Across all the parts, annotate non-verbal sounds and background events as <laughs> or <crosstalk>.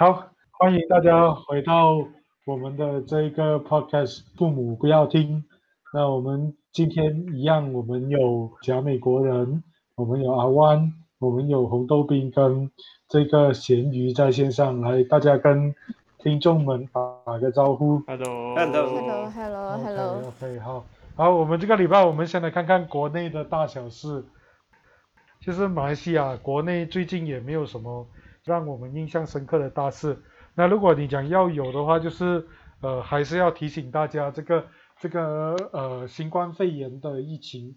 好，欢迎大家回到我们的这个 podcast，父母不要听。那我们今天一样，我们有假美国人，我们有阿湾，我们有红豆冰跟这个咸鱼在线上来，大家跟听众们打个招呼。Hello，Hello，Hello，Hello。OK，好，好，我们这个礼拜我们先来看看国内的大小事。其实马来西亚国内最近也没有什么让我们印象深刻的大事。那如果你讲要有的话，就是呃，还是要提醒大家，这个这个呃新冠肺炎的疫情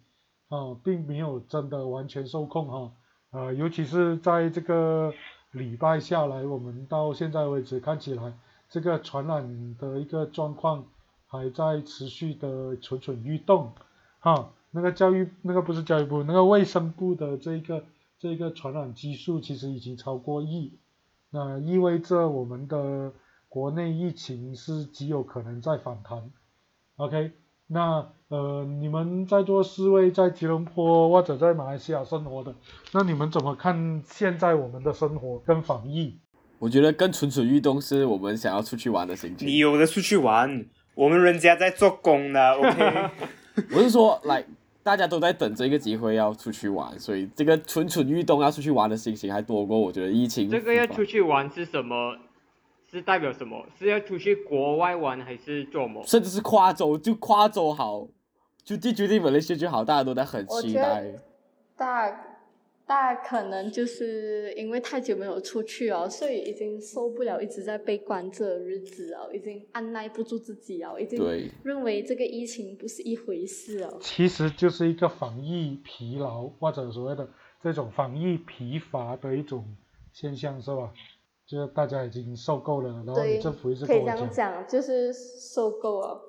啊、并没有真的完全受控哈。呃，尤其是在这个礼拜下来，我们到现在为止看起来，这个传染的一个状况还在持续的蠢蠢欲动，哈，那个教育那个不是教育部，那个卫生部的这一个这个传染基数其实已经超过亿，那意味着我们的国内疫情是极有可能在反弹，OK，那呃你们在座四位在吉隆坡或者在马来西亚生活的，那你们怎么看现在我们的生活跟防疫？我觉得更蠢蠢欲动是我们想要出去玩的心情。你有的出去玩，我们人家在做工呢，OK？我是说，来，大家都在等这个机会要出去玩，所以这个蠢蠢欲动要出去玩的心情还多过我觉得疫情。这个要出去玩是什么？是代表什么？是要出去国外玩还是做么？甚至是跨州，就跨州好，就地决定本来西亚就好，大家都在很期待。大大可能就是因为太久没有出去哦，所以已经受不了一直在被关着的日子哦，已经按耐不住自己哦，已经对，认为这个疫情不是一回事哦。其实就是一个防疫疲劳或者所谓的这种防疫疲乏的一种现象，是吧？就是大家已经受够了，然后政府一直可以这跟我讲，样讲，就是受够了。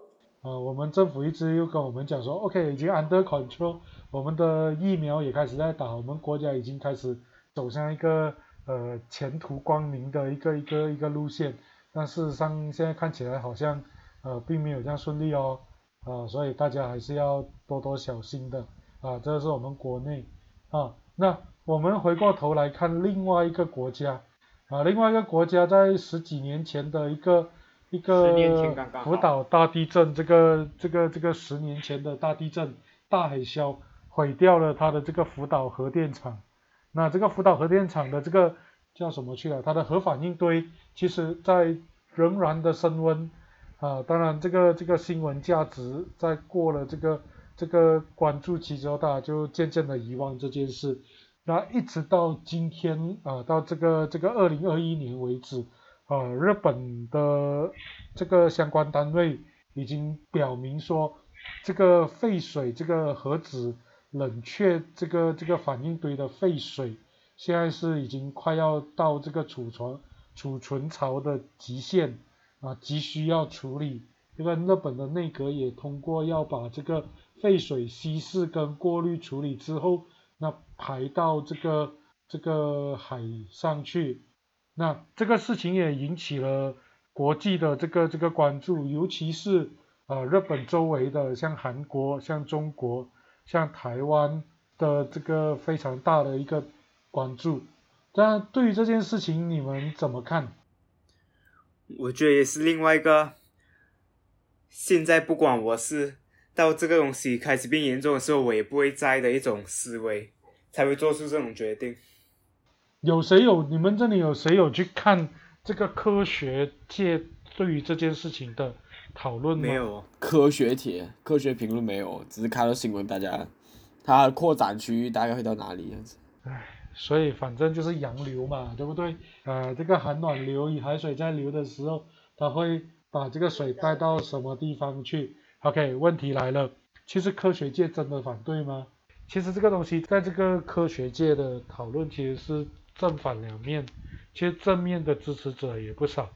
啊、我们政府一直又跟我们讲说，OK，已经 under control，我们的疫苗也开始在打，我们国家已经开始走向一个呃前途光明的一个一个一个路线，但事实上现在看起来好像呃并没有这样顺利哦，啊、所以大家还是要多多小心的啊，这是我们国内啊，那我们回过头来看另外一个国家啊，另外一个国家在十几年前的一个一个福岛大地震，这个这个这个十年前的大地震大海啸毁掉了它的这个福岛核电厂。那这个福岛核电厂的这个叫什么去了？它的核反应堆其实在仍然的升温啊。当然，这个这个新闻价值在过了这个这个关注期之后，大家就渐渐的遗忘这件事。那一直到今天啊，到这个这个二零二一年为止，呃，日本的这个相关单位已经表明说，这个废水，这个核子冷却这个这个反应堆的废水，现在是已经快要到这个储存储存槽的极限啊，急需要处理。这个日本的内阁也通过要把这个废水稀释跟过滤处理之后，那排到这个这个海上去。那这个事情也引起了国际的这个这个关注，尤其是呃日本周围的像韩国、像中国、像台湾的这个非常大的一个关注。那对于这件事情，你们怎么看？我觉得也是另外一个，现在不管我是到这个东西开始变严重的时候，我也不会在的一种思维，才会做出这种决定。有谁有你们这里有谁有去看这个科学界对于这件事情的讨论吗？没有，科学帖、科学评论没有，只是看到新闻，大家它扩展区域大概会到哪里样子。唉所以反正就是洋流嘛，对不对？呃，这个寒暖流与，海水在流的时候，它会把这个水带到什么地方去？OK，问题来了，其实科学界真的反对吗？其实这个东西在这个科学界的讨论其实是正反两面，其实正面的支持者也不少，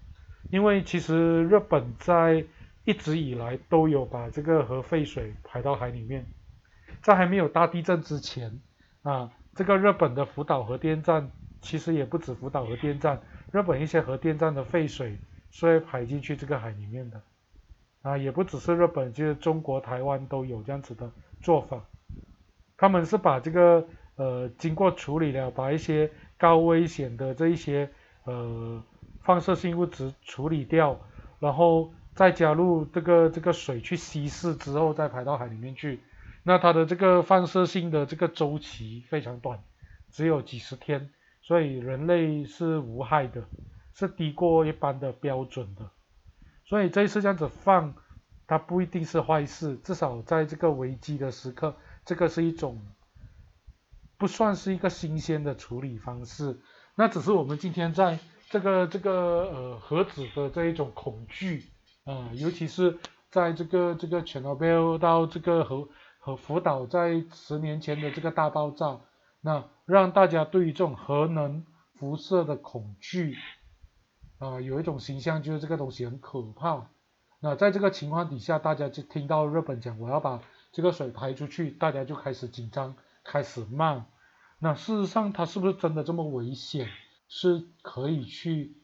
因为其实日本在一直以来都有把这个核废水排到海里面，在还没有大地震之前啊。这个日本的福岛核电站其实也不止福岛核电站，日本一些核电站的废水是会排进去这个海里面的，啊，也不只是日本，就是中国台湾都有这样子的做法。他们是把这个呃经过处理了，把一些高危险的这一些呃放射性物质处理掉，然后再加入这个这个水去稀释之后再排到海里面去。那它的这个放射性的这个周期非常短，只有几十天，所以人类是无害的，是低过一般的标准的。所以这一次这样子放，它不一定是坏事，至少在这个危机的时刻，这个是一种不算是一个新鲜的处理方式。那只是我们今天在这个这个呃核子的这一种恐惧啊，尤其是在这个这个 Chernobyl 到这个核。和福岛在十年前的这个大爆炸，那让大家对于这种核能辐射的恐惧啊，有一种形象就是这个东西很可怕。那在这个情况底下，大家就听到日本讲我要把这个水排出去，大家就开始紧张，开始慢。那事实上，它是不是真的这么危险，是可以去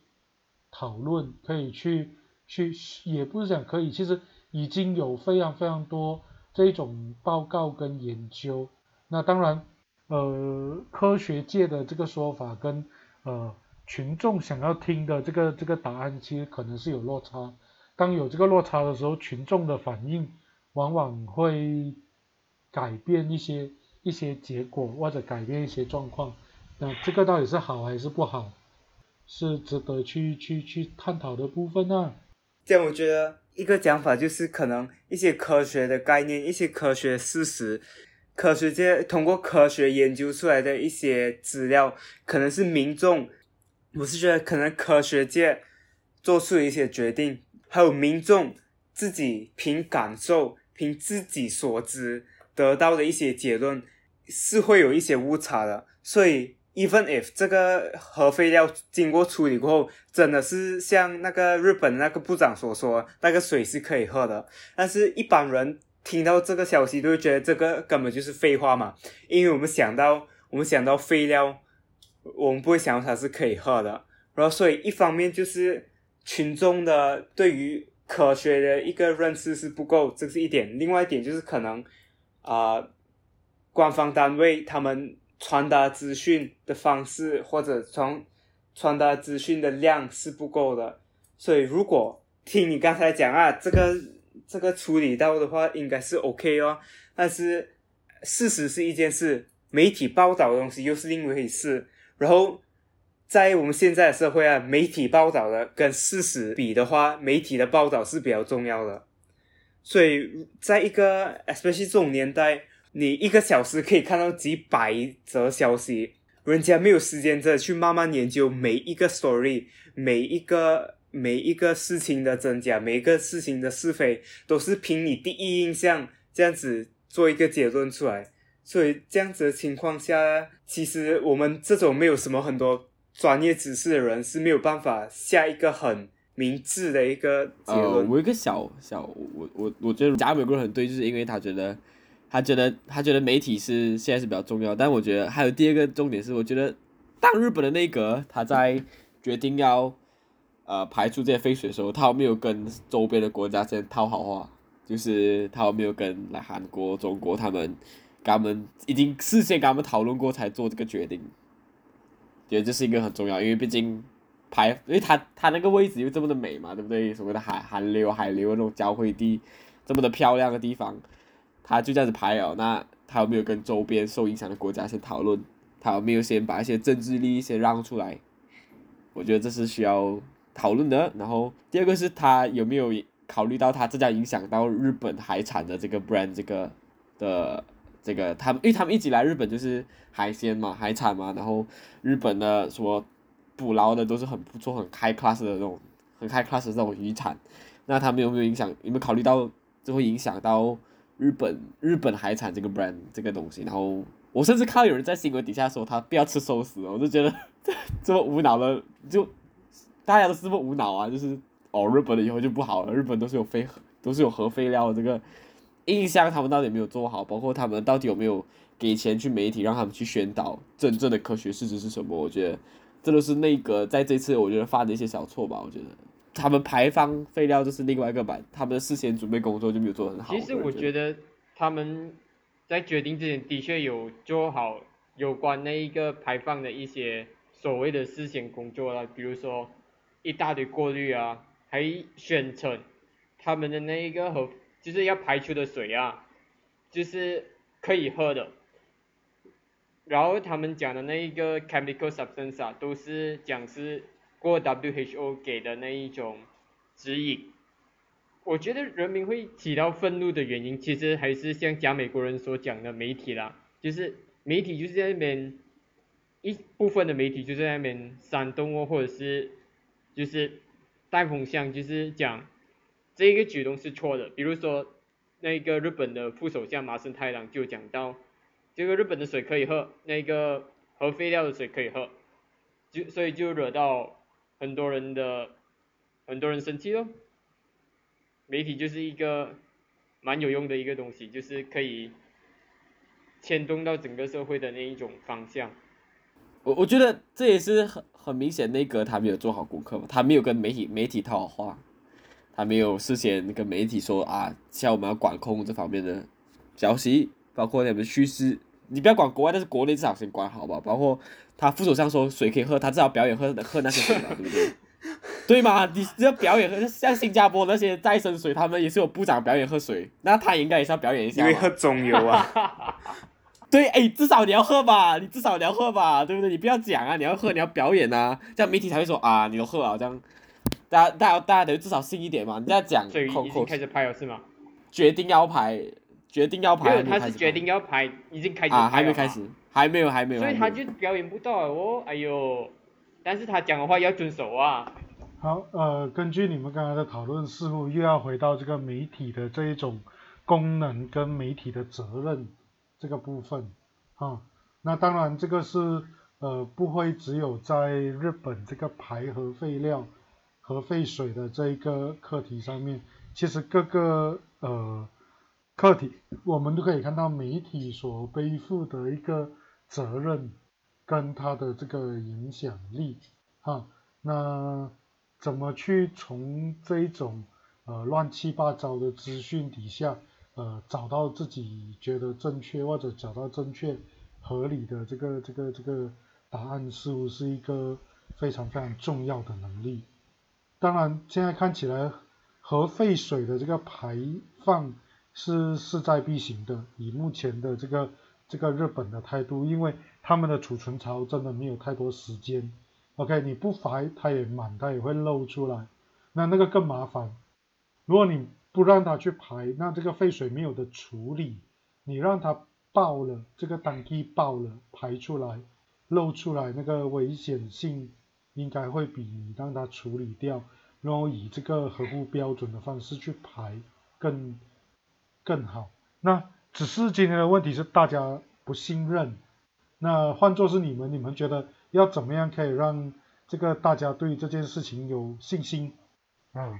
讨论，可以去去，也不是讲可以，其实已经有非常非常多。这种报告跟研究，那当然，呃，科学界的这个说法跟呃群众想要听的这个这个答案，其实可能是有落差。当有这个落差的时候，群众的反应往往会改变一些一些结果，或者改变一些状况。那这个到底是好还是不好，是值得去去去探讨的部分呢？这样我觉得。一个讲法就是，可能一些科学的概念、一些科学事实，科学界通过科学研究出来的一些资料，可能是民众，我是觉得可能科学界做出一些决定，还有民众自己凭感受、凭自己所知得到的一些结论，是会有一些误差的，所以。Even if 这个核废料经过处理过后，真的是像那个日本那个部长所说，那个水是可以喝的，但是一般人听到这个消息都会觉得这个根本就是废话嘛，因为我们想到我们想到废料，我们不会想到它是可以喝的，然后所以一方面就是群众的对于科学的一个认识是不够，这是一点，另外一点就是可能啊，官方单位他们。传达资讯的方式或者从传达资讯的量是不够的，所以如果听你刚才讲啊，这个这个处理到的话，应该是 OK 哦。但是事实是一件事，媒体报道的东西又是另一回事。然后在我们现在的社会啊，媒体报道的跟事实比的话，媒体的报道是比较重要的。所以在一个 especially 这种年代。你一个小时可以看到几百则消息，人家没有时间这去慢慢研究每一个 story，每一个每一个事情的真假，每一个事情的是非，都是凭你第一印象这样子做一个结论出来。所以这样子的情况下，其实我们这种没有什么很多专业知识的人是没有办法下一个很明智的一个结论。我一个小小，我我我觉得贾美国人很对，就是因为他觉得。他觉得，他觉得媒体是现在是比较重要，但我觉得还有第二个重点是，我觉得当日本的内阁他在决定要呃排除这些废水的时候，他有没有跟周边的国家先套好话？就是他有没有跟来韩国、中国他们，跟他们已经事先跟他们讨论过才做这个决定？觉得这是一个很重要，因为毕竟排，因为他他那个位置又这么的美嘛，对不对？所谓的海韩流、海流那种交汇地，这么的漂亮的地方。他就这样子排哦，那他有没有跟周边受影响的国家先讨论？他有没有先把一些政治利益先让出来？我觉得这是需要讨论的。然后第二个是他有没有考虑到他这家影响到日本海产的这个 brand 这个的这个他们，因为他们一直来日本就是海鲜嘛，海产嘛，然后日本的说捕捞的都是很不错、很开 class 的这种很开 class 的这种渔产，那他们有没有影响？有没有考虑到这会影响到？日本日本海产这个 brand 这个东西，然后我甚至看到有人在新闻底下说他不要吃寿司，我就觉得 <laughs> 这么无脑的，就大家都这么无脑啊，就是哦日本的以后就不好了，日本都是有废都是有核废料的这个印象，他们到底有没有做好？包括他们到底有没有给钱去媒体让他们去宣导真正的科学事实是什么？我觉得这都是那个在这次我觉得犯的一些小错吧，我觉得。他们排放废料就是另外一个版，他们的事先准备工作就没有做很好。其实我觉得他们在决定之前的确有做好有关那一个排放的一些所谓的事先工作了，比如说一大堆过滤啊，还宣称他们的那一个和就是要排出的水啊，就是可以喝的。然后他们讲的那一个 chemical substance 啊，都是讲是过 WHO 给的那一种指引。我觉得人民会起到愤怒的原因，其实还是像假美国人所讲的媒体啦，就是媒体就是在那边一部分的媒体就在那边煽动哦，或者是就是带风向，就是讲这个举动是错的。比如说那个日本的副首相麻生太郎就讲到，这个日本的水可以喝，那个核废料的水可以喝，就所以就惹到很多人的很多人生气哦。媒体就是一个蛮有用的一个东西，就是可以牵动到整个社会的那一种方向。我我觉得这也是很很明显，内阁他没有做好功课嘛，他没有跟媒体媒体套话，他没有事先跟媒体说啊，像我们要管控这方面的消息，包括你们叙事，你不要管国外，但是国内至少先管好吧。包括他副手上说水可以喝，他至少表演喝喝那些水嘛，对不对？<laughs> 对嘛？你只要表演喝，像新加坡那些再生水，他们也是有部长表演喝水，那他应该也是要表演一下。因为喝中油啊，对，哎，至少你要喝吧，你至少你要喝吧，对不对？你不要讲啊，你要喝，你要表演啊，这样媒体才会说啊，你都喝啊，这样，大家大家大家得至少信一点嘛。你这样讲，所以口口已经开始拍了是吗？决定要排，决定要没排，有，他是决定要拍，已经开始拍啊，还没开始，还没有，还没有，所以他就表演不到哦，哎呦，但是他讲的话要遵守啊。好，呃，根据你们刚才的讨论，似乎又要回到这个媒体的这一种功能跟媒体的责任这个部分啊。那当然，这个是呃不会只有在日本这个排核废料、核废水的这一个课题上面，其实各个呃课题我们都可以看到媒体所背负的一个责任跟它的这个影响力哈。那怎么去从这种呃乱七八糟的资讯底下，呃找到自己觉得正确或者找到正确合理的这个这个这个答案，似乎是一个非常非常重要的能力。当然，现在看起来核废水的这个排放是势在必行的，以目前的这个这个日本的态度，因为他们的储存槽真的没有太多时间。OK，你不排它也满，它也会漏出来，那那个更麻烦。如果你不让它去排，那这个废水没有的处理，你让它爆了，这个单机爆了排出来，漏出来那个危险性应该会比你让它处理掉，然后以这个合乎标准的方式去排更更好。那只是今天的问题是大家不信任，那换作是你们，你们觉得？要怎么样可以让这个大家对这件事情有信心？啊，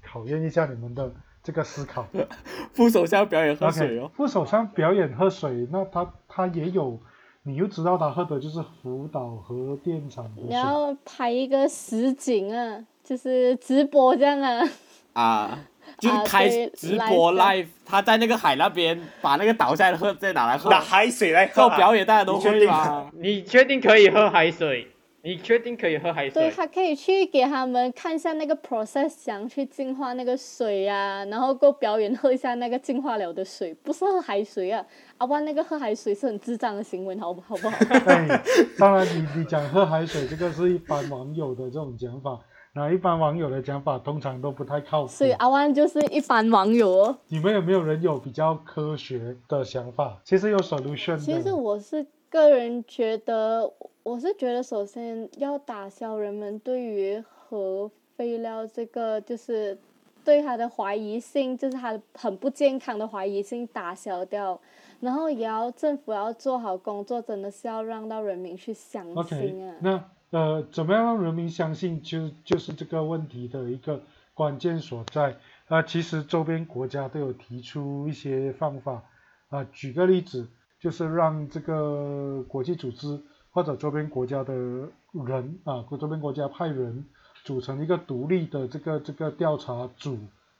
考验一下你们的这个思考。<laughs> 副首相表演喝水哦。副首相表演喝水，那他他也有，你又知道他喝的就是福岛核电厂的水。然后拍一个实景啊，就是直播这样啊。啊，就是啊开直播 live 他在那个海那边把那个倒下来喝再拿来喝，拿海水来喝啊、做表演大家都会嘛。<laughs> 你确定可以喝海水？你确定可以喝海水对，水？他可以去给他们看一下那个 process，想去净化那个水啊，然后过表演喝一下那个净化了的水，不是喝海水啊，阿万那个喝海水是很智障的行为，好不好不好？<laughs> 哎，当然你你讲喝海水，这个是一般网友的这种讲法，那一般网友的讲法通常都不太靠谱所。以阿万就是一般网友哦。你们有没有人有比较科学的想法？其实有 solution 的。其实我是个人觉得，我是觉得首先要打消人们对于核废料这个就是对它的怀疑性，就是它很不健康的怀疑性打消掉，然后也要政府要做好工作，真的是要让到人民去相信啊。那呃，怎么样让人民相信就就是这个问题的一个关键所在。啊、其实周边国家都有提出一些方法。啊、举个例子，就是让这个国际组织或者周边国家的人啊，周边国家派人组成一个独立的这个这个调查组，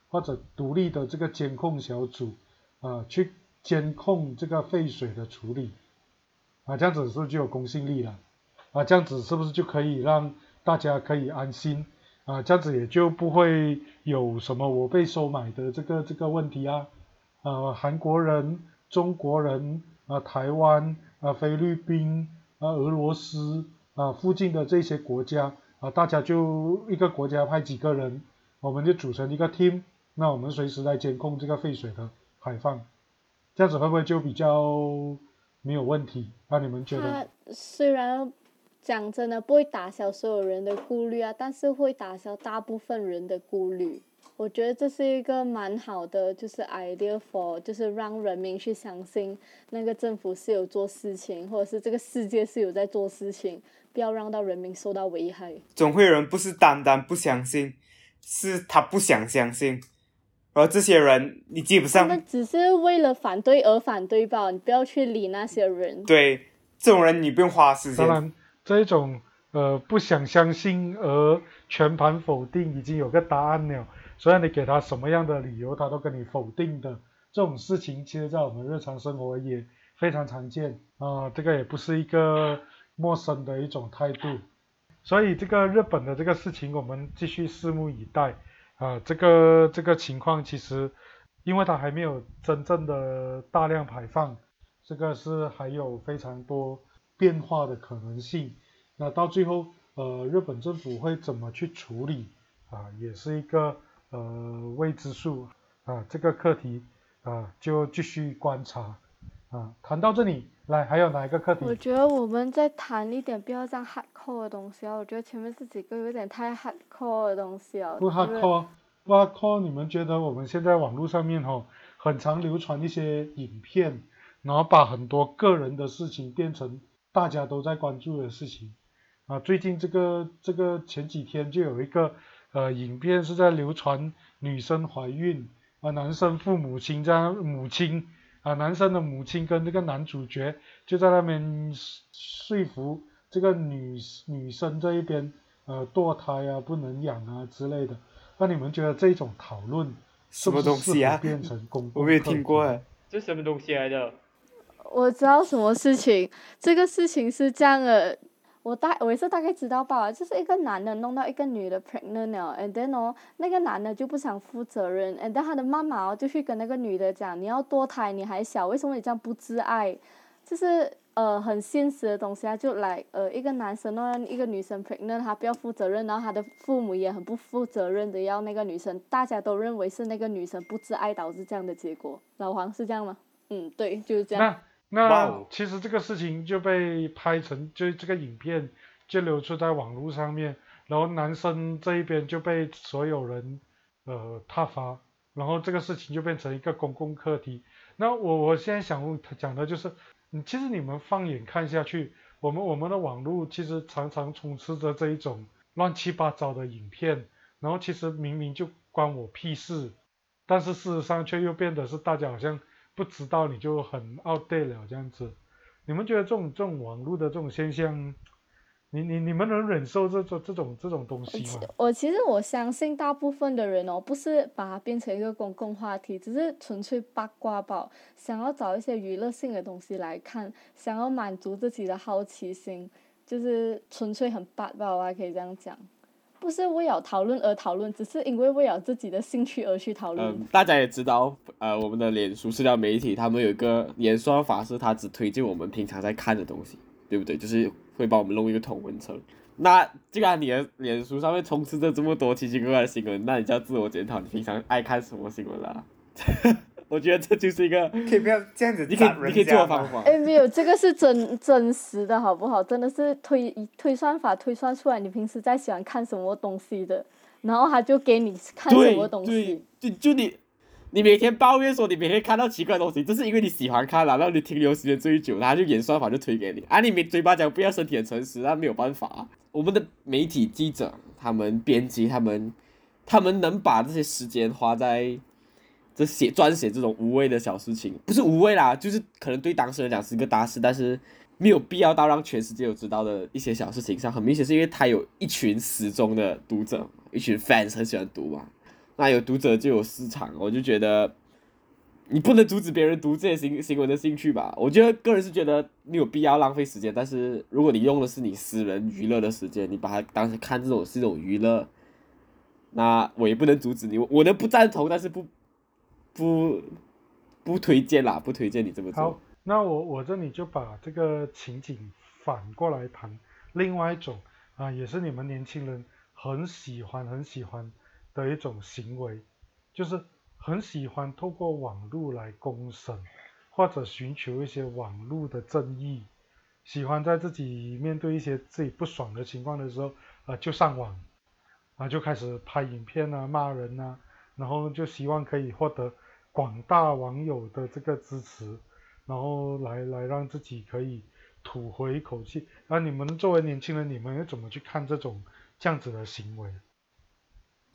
或者独立的这个监控小组，啊，去监控这个废水的处理。啊，这样子是不是就有公信力了？啊，这样子是不是就可以让大家可以安心啊，这样子也就不会有什么我被收买的这个这个问题啊，啊，韩国人、中国人啊、台湾啊、菲律宾啊、俄罗斯啊附近的这些国家啊，大家就一个国家派几个人，我们就组成一个 team，那我们随时来监控这个废水的排放，这样子会不会就比较没有问题？那你们觉得？他虽然讲真的不会打消所有人的顾虑啊，但是会打消大部分人的顾虑。我觉得这是一个蛮好的，就是 idea for，就是让人民去相信那个政府是有做事情，或者是这个世界是有在做事情，不要让到人民受到危害。总会有人不是单单不相信，是他不想相信。然后这些人，你基本上他们只是为了反对而反对吧，你不要去理那些人。对这种人，你不用花时间。这一种呃不想相信而全盘否定，已经有个答案了。虽然你给他什么样的理由，他都跟你否定的这种事情，其实在我们日常生活也非常常见啊、这个也不是一个陌生的一种态度。所以这个日本的这个事情，我们继续拭目以待啊、这个这个情况其实，因为它还没有真正的大量排放，这个是还有非常多变化的可能性。那到最后，呃，日本政府会怎么去处理啊，也是一个呃未知数啊。这个课题啊，就继续观察啊。谈到这里，来还有哪一个课题？我觉得我们再谈一点不要这样 hardcore 的东西啊，我觉得前面这几个有点太 hardcore 的东西啊。不就是 hardcore，不 hardcore，你们觉得我们现在网络上面哈、很常流传一些影片，然后把很多个人的事情变成大家都在关注的事情啊。最近这个这个前几天就有一个呃影片是在流传女生怀孕啊，男生父母亲在那母亲啊，男生的母亲跟这个男主角就在那边说服这个女女生这一边呃堕胎啊不能养啊之类的。那你们觉得这种讨论是什么不是东西啊适合变成公我没有听过哎。这什么东西来的？我知道什么事情，这个事情是这样的，我大我也是大概知道吧，就是一个男的弄到一个女的 pregnant 了，and then 哦，那个男的就不想负责任，and then 他的妈妈就去跟那个女的讲，你要堕胎，你还小，为什么你这样不自爱？就是呃很现实的东西啊，就来呃一个男生弄到一个女生 pregnant，他不要负责任，然后他的父母也很不负责任的要那个女生，大家都认为是那个女生不自爱导致这样的结果。老黄是这样吗？嗯，对，就是这样。那其实这个事情就被拍成，就这个影片就流出在网络上面，然后男生这一边就被所有人呃挞伐，然后这个事情就变成一个公共课题。那我我现在想讲的就是，嗯，其实你们放眼看下去，我们我们的网络其实常常充斥着这一种乱七八糟的影片，然后其实明明就关我屁事，但是事实上却又变得是大家好像不知道你就很 outdate 了这样子。你们觉得这种这种网络的这种现象，你你你们能忍受这种这种这种东西吗？我其实我相信大部分的人哦，不是把它变成一个公共话题，只是纯粹八卦吧，想要找一些娱乐性的东西来看，想要满足自己的好奇心，就是纯粹很八卦，我还可以这样讲，不是为了讨论而讨论，只是因为为了自己的兴趣而去讨论。嗯，大家也知道，呃，我们的脸书社交媒体，他们有一个演算法，是他只推荐我们平常在看的东西，对不对？就是会帮我们弄一个同文层。那既然你的脸书上面充斥着这么多奇奇怪怪的新闻，那你就要自我检讨，你平常爱看什么新闻啦？我觉得这就是一个，可以不要这样子你可以你可以做方法。哎，没有，这个是真真实的，好不好？真的是推推算法推算出来，你平时在喜欢看什么东西的，然后他就给你看什么东西对西。，就就你，你每天抱怨说你每天看到奇怪的东西，这是因为你喜欢看了，然后你停留时间最久，他就演算法就推给你。啊，你没嘴巴讲不要身体很诚实，那没有办法、啊。我们的媒体记者、他们编辑、他们，他们能把这些时间花在这写撰写这种无谓的小事情，不是无谓啦，就是可能对当事人讲是一个大事，但是没有必要到让全世界都知道的一些小事情上。很明显是因为他有一群死忠的读者，一群 fans 很喜欢读嘛。那有读者就有市场，我就觉得你不能阻止别人读这些新新闻的兴趣吧。我觉得个人是觉得你有必要浪费时间，但是如果你用的是你私人娱乐的时间，你把它当成看这种是一种娱乐，那我也不能阻止你，我能不赞同，但是不不不推荐啦，不推荐你这么做好。，那我我这里就把这个情景反过来谈，另外一种啊，也是你们年轻人很喜欢很喜欢的一种行为，就是很喜欢透过网络来公审，或者寻求一些网络的正义，喜欢在自己面对一些自己不爽的情况的时候，啊，就上网，啊，就开始拍影片啊，骂人啊，然后就希望可以获得广大网友的这个支持，然后来来让自己可以吐回一口气。那你们作为年轻人，你们又怎么去看这种这样子的行为？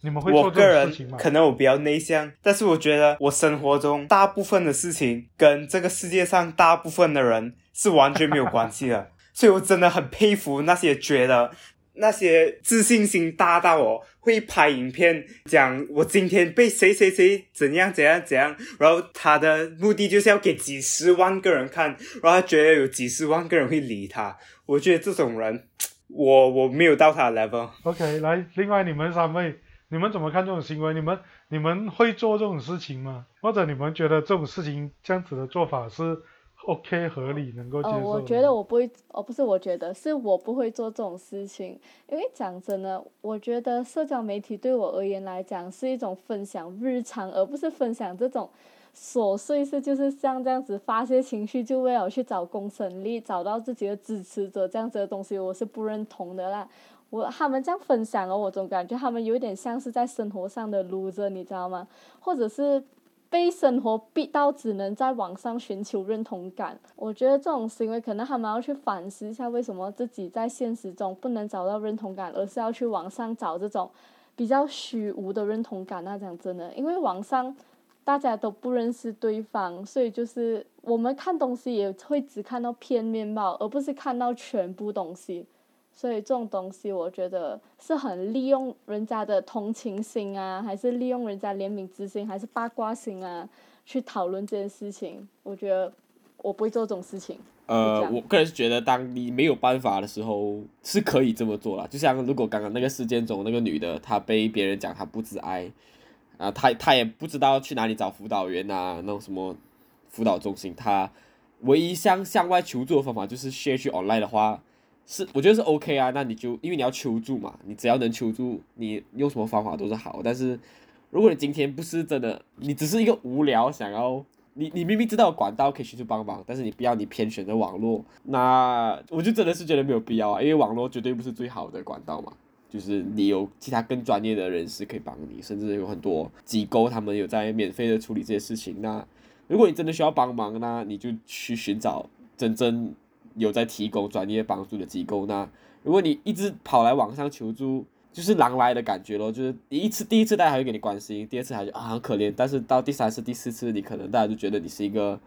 你们会做这种事情吗？可能我比较内向，但是我觉得我生活中大部分的事情跟这个世界上大部分的人是完全没有关系的，<laughs> 所以我真的很佩服那些觉得那些自信心大到哦会拍影片讲我今天被谁谁谁怎样怎样怎样，然后他的目的就是要给几十万个人看，然后他觉得有几十万个人会理他，我觉得这种人，<tsk> 我我没有到他的 level。OK，来，另外你们三位，你们怎么看这种行为？你们你们会做这种事情吗？或者你们觉得这种事情这样子的做法是 OK 合理，能够接受呃，我觉得我不会，哦，不是，我觉得是我不会做这种事情，因为讲真的，我觉得社交媒体对我而言来讲是一种分享日常，而不是分享这种琐碎事，就是像这样子发泄情绪，就为了去找公审力，找到自己的支持者这样子的东西，我是不认同的啦。我他们这样分享哦，我总感觉他们有点像是在生活上的 loser，你知道吗？或者是被生活逼到只能在网上寻求认同感。我觉得这种行为可能他们要去反思一下，为什么自己在现实中不能找到认同感，而是要去网上找这种比较虚无的认同感。那讲真的，因为网上大家都不认识对方，所以就是我们看东西也会只看到片面貌，而不是看到全部东西。所以这种东西，我觉得是很利用人家的同情心啊，还是利用人家怜悯之心，还是八卦心啊，去讨论这件事情。我觉得我不会做这种事情。呃，我个人是觉得，当你没有办法的时候，是可以这么做了。就像如果刚刚那个事件中那个女的，她被别人讲她不自爱，啊，她她也不知道去哪里找辅导员啊，那种什么辅导中心，她唯一向向外求助的方法就是 share 去 online 的话，是我觉得是 OK 啊。那你就因为你要求助嘛，你只要能求助，你用什么方法都是好。但是如果你今天不是真的，你只是一个无聊想要。你你明明知道管道可以寻求帮忙，但是你不要你偏选择网络，那我就真的是觉得没有必要啊，因为网络绝对不是最好的管道嘛。就是你有其他更专业的人士可以帮你，甚至有很多机构他们有在免费的处理这些事情。那如果你真的需要帮忙，那你就去寻找真正有在提供专业帮助的机构。那如果你一直跑来网上求助，就是狼来的感觉咯，就是第一次第一次大家还会给你关心，第二次还就啊很可怜，但是到第三次、第四次，你可能大家就觉得你是一个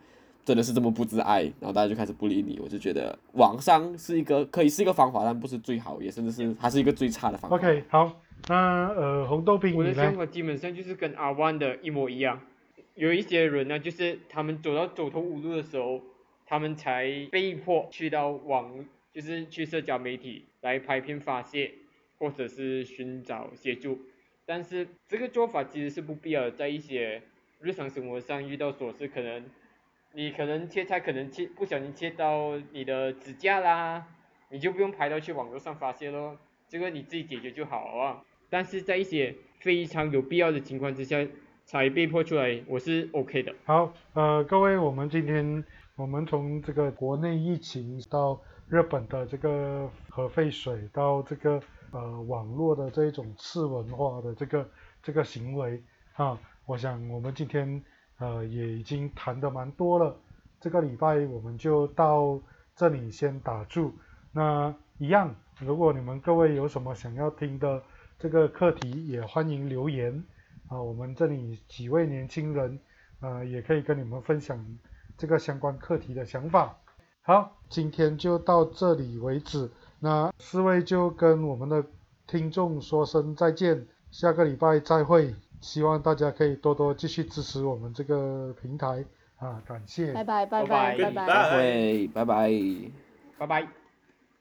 真的是这么不自爱，然后大家就开始不理你。我就觉得网上是一个可以是一个方法，但不是最好，也甚至是它是一个最差的方法。OK，好，那呃，红豆冰你？我的想法基本上就是跟阿万的一模一样。有一些人呢，就是他们走到走投无路的时候，他们才被迫去到网，就是去社交媒体来拍片发泄，或者是寻找协助。但是这个做法其实是不必要，在一些日常生活上遇到琐事，可能你可能切菜，可能切不小心切到你的指甲啦，你就不用拍到去网络上发泄咯，这个你自己解决就好啊。但是在一些非常有必要的情况之下才被迫出来，我是 OK 的。好，呃，各位，我们今天我们从这个国内疫情到日本的这个核废水，到这个呃网络的这种次文化的这个这个行为啊，我想我们今天呃也已经谈的蛮多了。这个礼拜我们就到这里先打住。那一样，如果你们各位有什么想要听的这个课题，也欢迎留言啊。我们这里几位年轻人。呃，也可以跟你们分享这个相关课题的想法。好，今天就到这里为止。那四位就跟我们的听众说声再见，下个礼拜再会。希望大家可以多多继续支持我们这个平台啊，感谢。拜拜拜拜拜拜拜。再会，拜拜。拜拜。